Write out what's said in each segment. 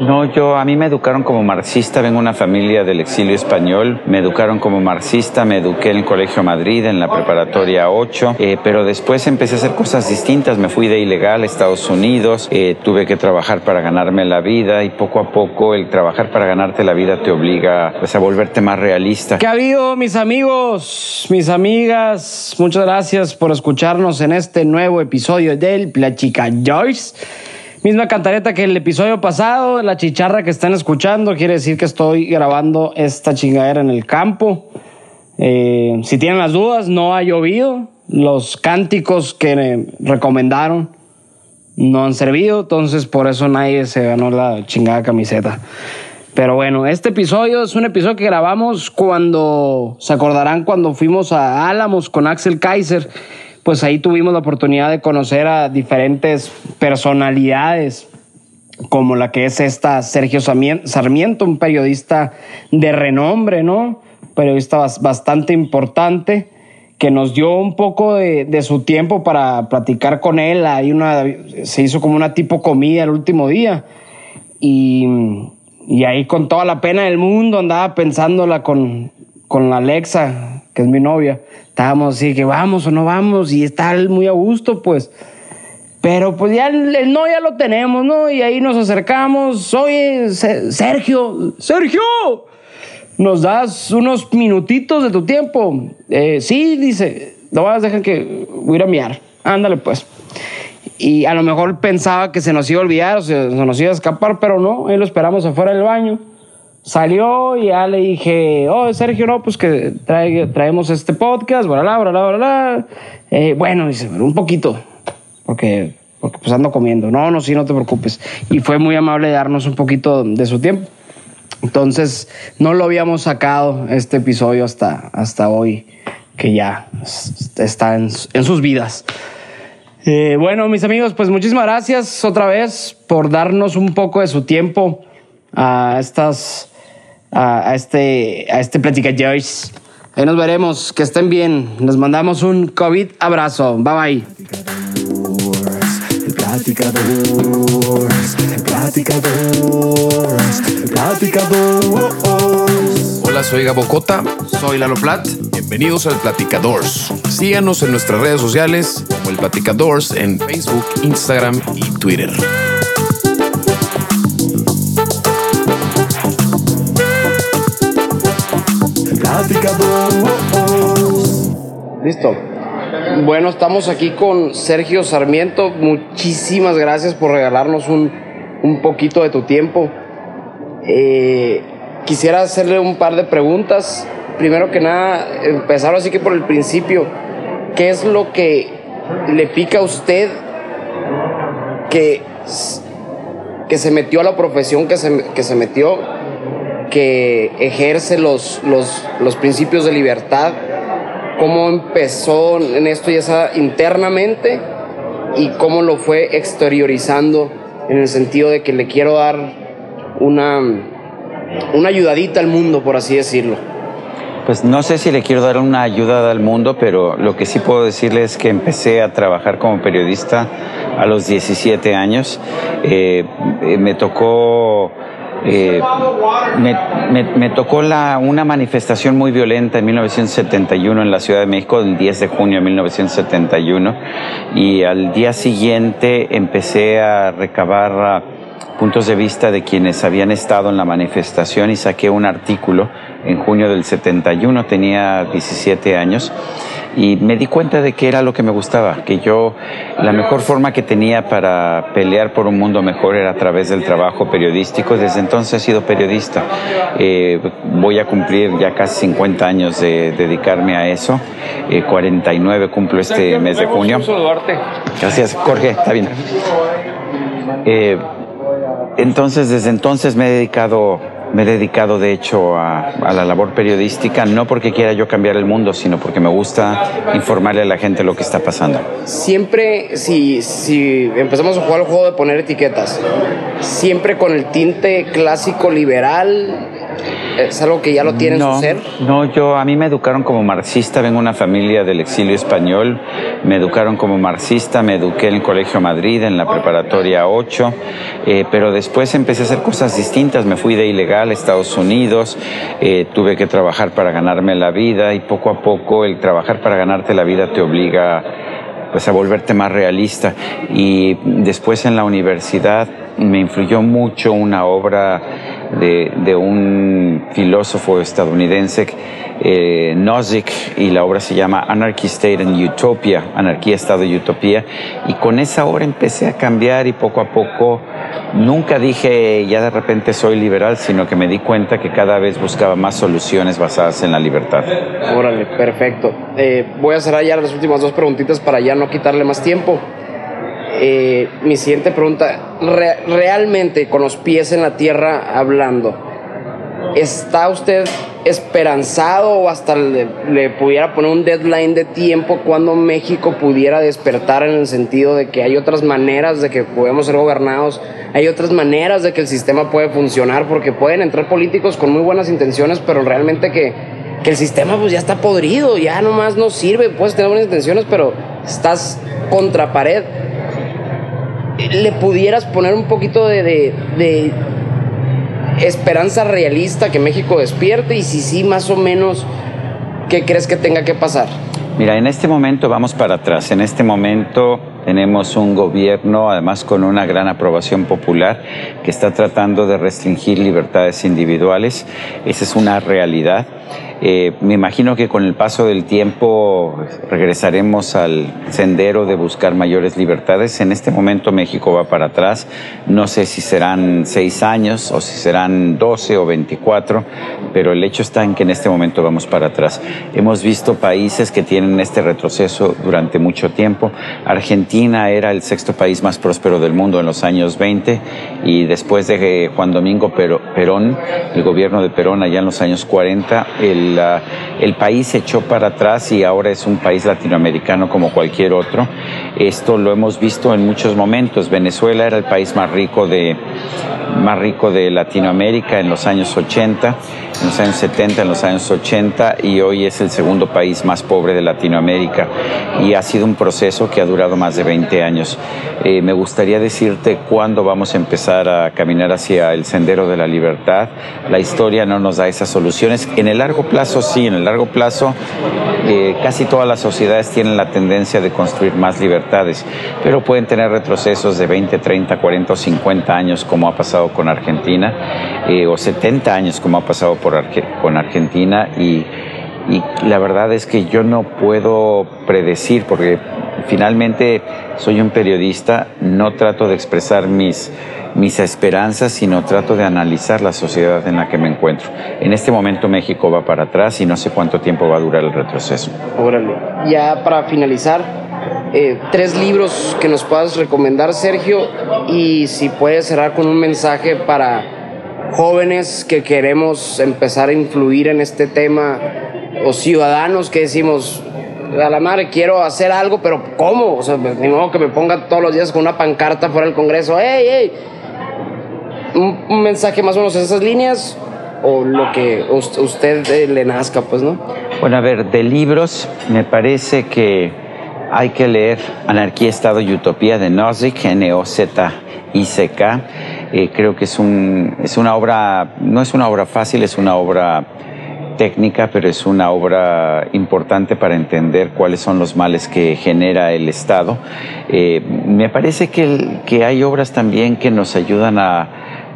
No, yo a mí me educaron como marxista, vengo de una familia del exilio español, me educaron como marxista, me eduqué en el Colegio Madrid, en la preparatoria 8, eh, pero después empecé a hacer cosas distintas, me fui de ilegal a Estados Unidos, eh, tuve que trabajar para ganarme la vida y poco a poco el trabajar para ganarte la vida te obliga pues, a volverte más realista. ¿Qué ha habido mis amigos, mis amigas? Muchas gracias por escucharnos en este nuevo episodio del Plachica Joyce. Misma cantareta que el episodio pasado, la chicharra que están escuchando, quiere decir que estoy grabando esta chingadera en el campo. Eh, si tienen las dudas, no ha llovido. Los cánticos que recomendaron no han servido, entonces por eso nadie se ganó la chingada camiseta. Pero bueno, este episodio es un episodio que grabamos cuando, se acordarán cuando fuimos a Álamos con Axel Kaiser pues ahí tuvimos la oportunidad de conocer a diferentes personalidades, como la que es esta Sergio Sarmiento, un periodista de renombre, ¿no? periodista bastante importante que nos dio un poco de, su tiempo para platicar con él. Ahí una, se hizo como una tipo comida el último día. Y, y ahí con toda la pena del mundo andaba pensándola con, con la Alexa, que es mi novia estábamos así que vamos o no vamos y está muy a gusto, pues. Pero pues ya el, no ya lo tenemos, ¿no? Y ahí nos acercamos. Oye, Sergio, Sergio, ¿nos das unos minutitos de tu tiempo? Eh, sí, dice, no vas a dejar que voy a ir a miar. Ándale, pues. Y a lo mejor pensaba que se nos iba a olvidar o se nos iba a escapar, pero no, ahí lo esperamos afuera del baño. Salió y ya le dije, oh, Sergio, no, pues que traemos este podcast, bla, bla, bla. Eh, bueno, dice, un poquito, porque, porque pues ando comiendo. No, no, sí, no te preocupes. Y fue muy amable darnos un poquito de su tiempo. Entonces, no lo habíamos sacado este episodio hasta, hasta hoy, que ya está en, sus vidas. Eh, bueno, mis amigos, pues muchísimas gracias otra vez por darnos un poco de su tiempo a estas a, este a este Plática Joyce. Ahí nos veremos, que estén bien. Nos mandamos un COVID abrazo. Bye bye. Hola, soy Gabo Cota. Soy Lalo Plat. Bienvenidos al Platicadores. Síganos en nuestras redes sociales como el Platicadores en Facebook, Instagram y Twitter. Listo. Bueno, estamos aquí con Sergio Sarmiento. Muchísimas gracias por regalarnos un, poquito de tu tiempo. Eh, quisiera hacerle un par de preguntas. Primero que nada, empezar así que por el principio. ¿Qué es lo que le pica a usted que, que se metió a la profesión que se, que se metió? Que ejerce los, los, principios de libertad, cómo empezó en esto ya sea internamente y cómo lo fue exteriorizando en el sentido de que le quiero dar una, una ayudadita al mundo, por así decirlo. Pues no sé si le quiero dar una ayuda al mundo, pero lo que sí puedo decirle es que empecé a trabajar como periodista a los 17 años. Eh, eh, me tocó eh, me, tocó la, una manifestación muy violenta en 1971 en la Ciudad de México, el 10 de junio de 1971, y al día siguiente empecé a recabar ah, puntos de vista de quienes habían estado en la manifestación y saqué un artículo en junio del 71, tenía 17 años y me di cuenta de que era lo que me gustaba, que yo la mejor forma que tenía para pelear por un mundo mejor era a través del trabajo periodístico. Desde entonces he sido periodista. Eh, voy a cumplir ya casi 50 años de dedicarme a eso. 49 eh, cumplo este mes de junio. Gracias, Jorge, está bien. Eh, entonces, desde entonces me he dedicado me he dedicado, de hecho, a, la labor periodística, no porque quiera yo cambiar el mundo, sino porque me gusta informarle a la gente lo que está pasando. Siempre, si, si empezamos a jugar el juego de poner etiquetas, siempre con el tinte clásico liberal, ¿Es algo que ya lo tiene no, en su ser? No, yo, a mí me educaron como marxista, vengo de una familia del exilio español, me educaron como marxista, me eduqué en el Colegio Madrid, en la preparatoria 8, eh, pero después empecé a hacer cosas distintas, me fui de ilegal a Estados Unidos, eh, tuve que trabajar para ganarme la vida y poco a poco el trabajar para ganarte la vida te obliga pues a volverte más realista y después en la universidad me influyó mucho una obra de, de un filósofo estadounidense, eh, Nozick, y la obra se llama Anarchy State and Utopia, Anarquía, Estado y Utopía, y con esa obra empecé a cambiar y poco a poco, nunca dije ya de repente soy liberal, sino que me di cuenta que cada vez buscaba más soluciones basadas en la libertad. Órale, perfecto. Eh, voy a cerrar ya las últimas dos preguntitas para ya no quitarle más tiempo. Eh, mi siguiente pregunta, realmente con los pies en la tierra hablando, ¿está usted esperanzado o hasta le, pudiera poner un deadline de tiempo cuando México pudiera despertar en el sentido de que hay otras maneras de que podemos ser gobernados, hay otras maneras de que el sistema puede funcionar, porque pueden entrar políticos con muy buenas intenciones, pero realmente que, que el sistema pues ya está podrido, ya nomás no sirve, puedes tener buenas intenciones, pero estás contra pared le pudieras poner un poquito de, esperanza realista que México despierte y si sí, más o menos, ¿qué crees que tenga que pasar? Mira, en este momento vamos para atrás. En este momento tenemos un gobierno, además con una gran aprobación popular, que está tratando de restringir libertades individuales. Esa es una realidad. Eh, me imagino que con el paso del tiempo regresaremos al sendero de buscar mayores libertades. En este momento México va para atrás. No sé si serán seis años o si serán doce o veinticuatro, pero el hecho está en que en este momento vamos para atrás. Hemos visto países que tienen este retroceso durante mucho tiempo. Argentina era el sexto país más próspero del mundo en los años 20 y después de Juan Domingo Perón, el gobierno de Perón allá en los años 40, el el, país se echó para atrás y ahora es un país latinoamericano como cualquier otro. Esto lo hemos visto en muchos momentos. Venezuela era el país más rico de, más rico de Latinoamérica en los años 80, en los años 70, en los años 80 y hoy es el segundo país más pobre de Latinoamérica y ha sido un proceso que ha durado más de 20 años. Eh, me gustaría decirte cuándo vamos a empezar a caminar hacia el sendero de la libertad. La historia no nos da esas soluciones. En el largo plazo sí, en el largo plazo eh, casi todas las sociedades tienen la tendencia de construir más libertades, pero pueden tener retrocesos de 20, 30, 40 o 50 años como ha pasado con Argentina, eh, o 70 años como ha pasado por con Argentina y, y la verdad es que yo no puedo predecir porque finalmente soy un periodista, no trato de expresar mis, mis esperanzas, sino trato de analizar la sociedad en la que me encuentro. En este momento México va para atrás y no sé cuánto tiempo va a durar el retroceso. Órale. Ya para finalizar, eh, tres libros que nos puedas recomendar, Sergio, y si puedes cerrar con un mensaje para jóvenes que queremos empezar a influir en este tema o ciudadanos que decimos, a la madre quiero hacer algo, pero ¿cómo? O sea, ni modo que me ponga todos los días con una pancarta fuera del Congreso, ¡hey, hey! Un, un mensaje más o menos en esas líneas o lo que usted eh, le nazca, pues, ¿no? Bueno, a ver, de libros me parece que hay que leer Anarquía, Estado y Utopía de Nozick, N-O-Z-I-C-K. Eh, creo que es, un, es una obra, no es una obra fácil, es una obra técnica, pero es una obra importante para entender cuáles son los males que genera el Estado. Eh, me parece que, que hay obras también que nos ayudan a,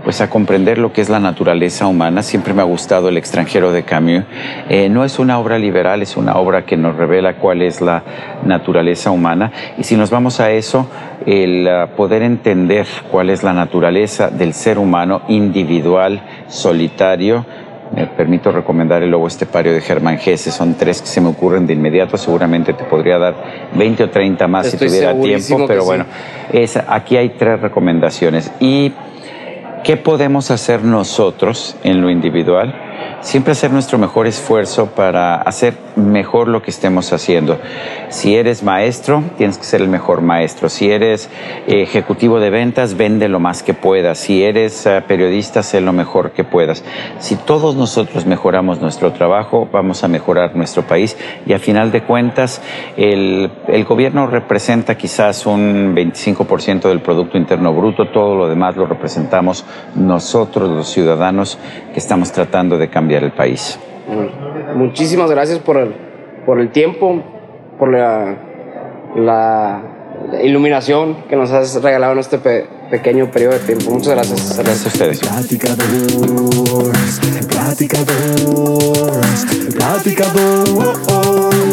pues a comprender lo que es la naturaleza humana. Siempre me ha gustado El extranjero de Camus. Eh, no es una obra liberal, es una obra que nos revela cuál es la naturaleza humana. Y si nos vamos a eso, el ah, poder entender cuál es la naturaleza del ser humano individual, solitario, me permito recomendar el Lobo Estepario de Germán Gese. Son tres que se me ocurren de inmediato. Seguramente te podría dar 20 o 30 más si tuviera tiempo, pero bueno, es, aquí hay tres recomendaciones. Y ¿Qué podemos hacer nosotros en lo individual? Siempre hacer nuestro mejor esfuerzo para hacer mejor lo que estemos haciendo. Si eres maestro, tienes que ser el mejor maestro. Si eres ejecutivo de ventas, vende lo más que puedas. Si eres eh, periodista, sé lo mejor que puedas. Si todos nosotros mejoramos nuestro trabajo, vamos a mejorar nuestro país y a final de cuentas el, el gobierno representa quizás un 25% del Producto Interno Bruto, todo lo demás lo representamos nosotros los ciudadanos que estamos tratando de cambiar el país. Muchísimas gracias por el, por el tiempo, por la, la iluminación que nos has regalado en este pequeño periodo de tiempo. Muchas gracias. Gracias a ustedes. Platicadores, platicadores, platicadores.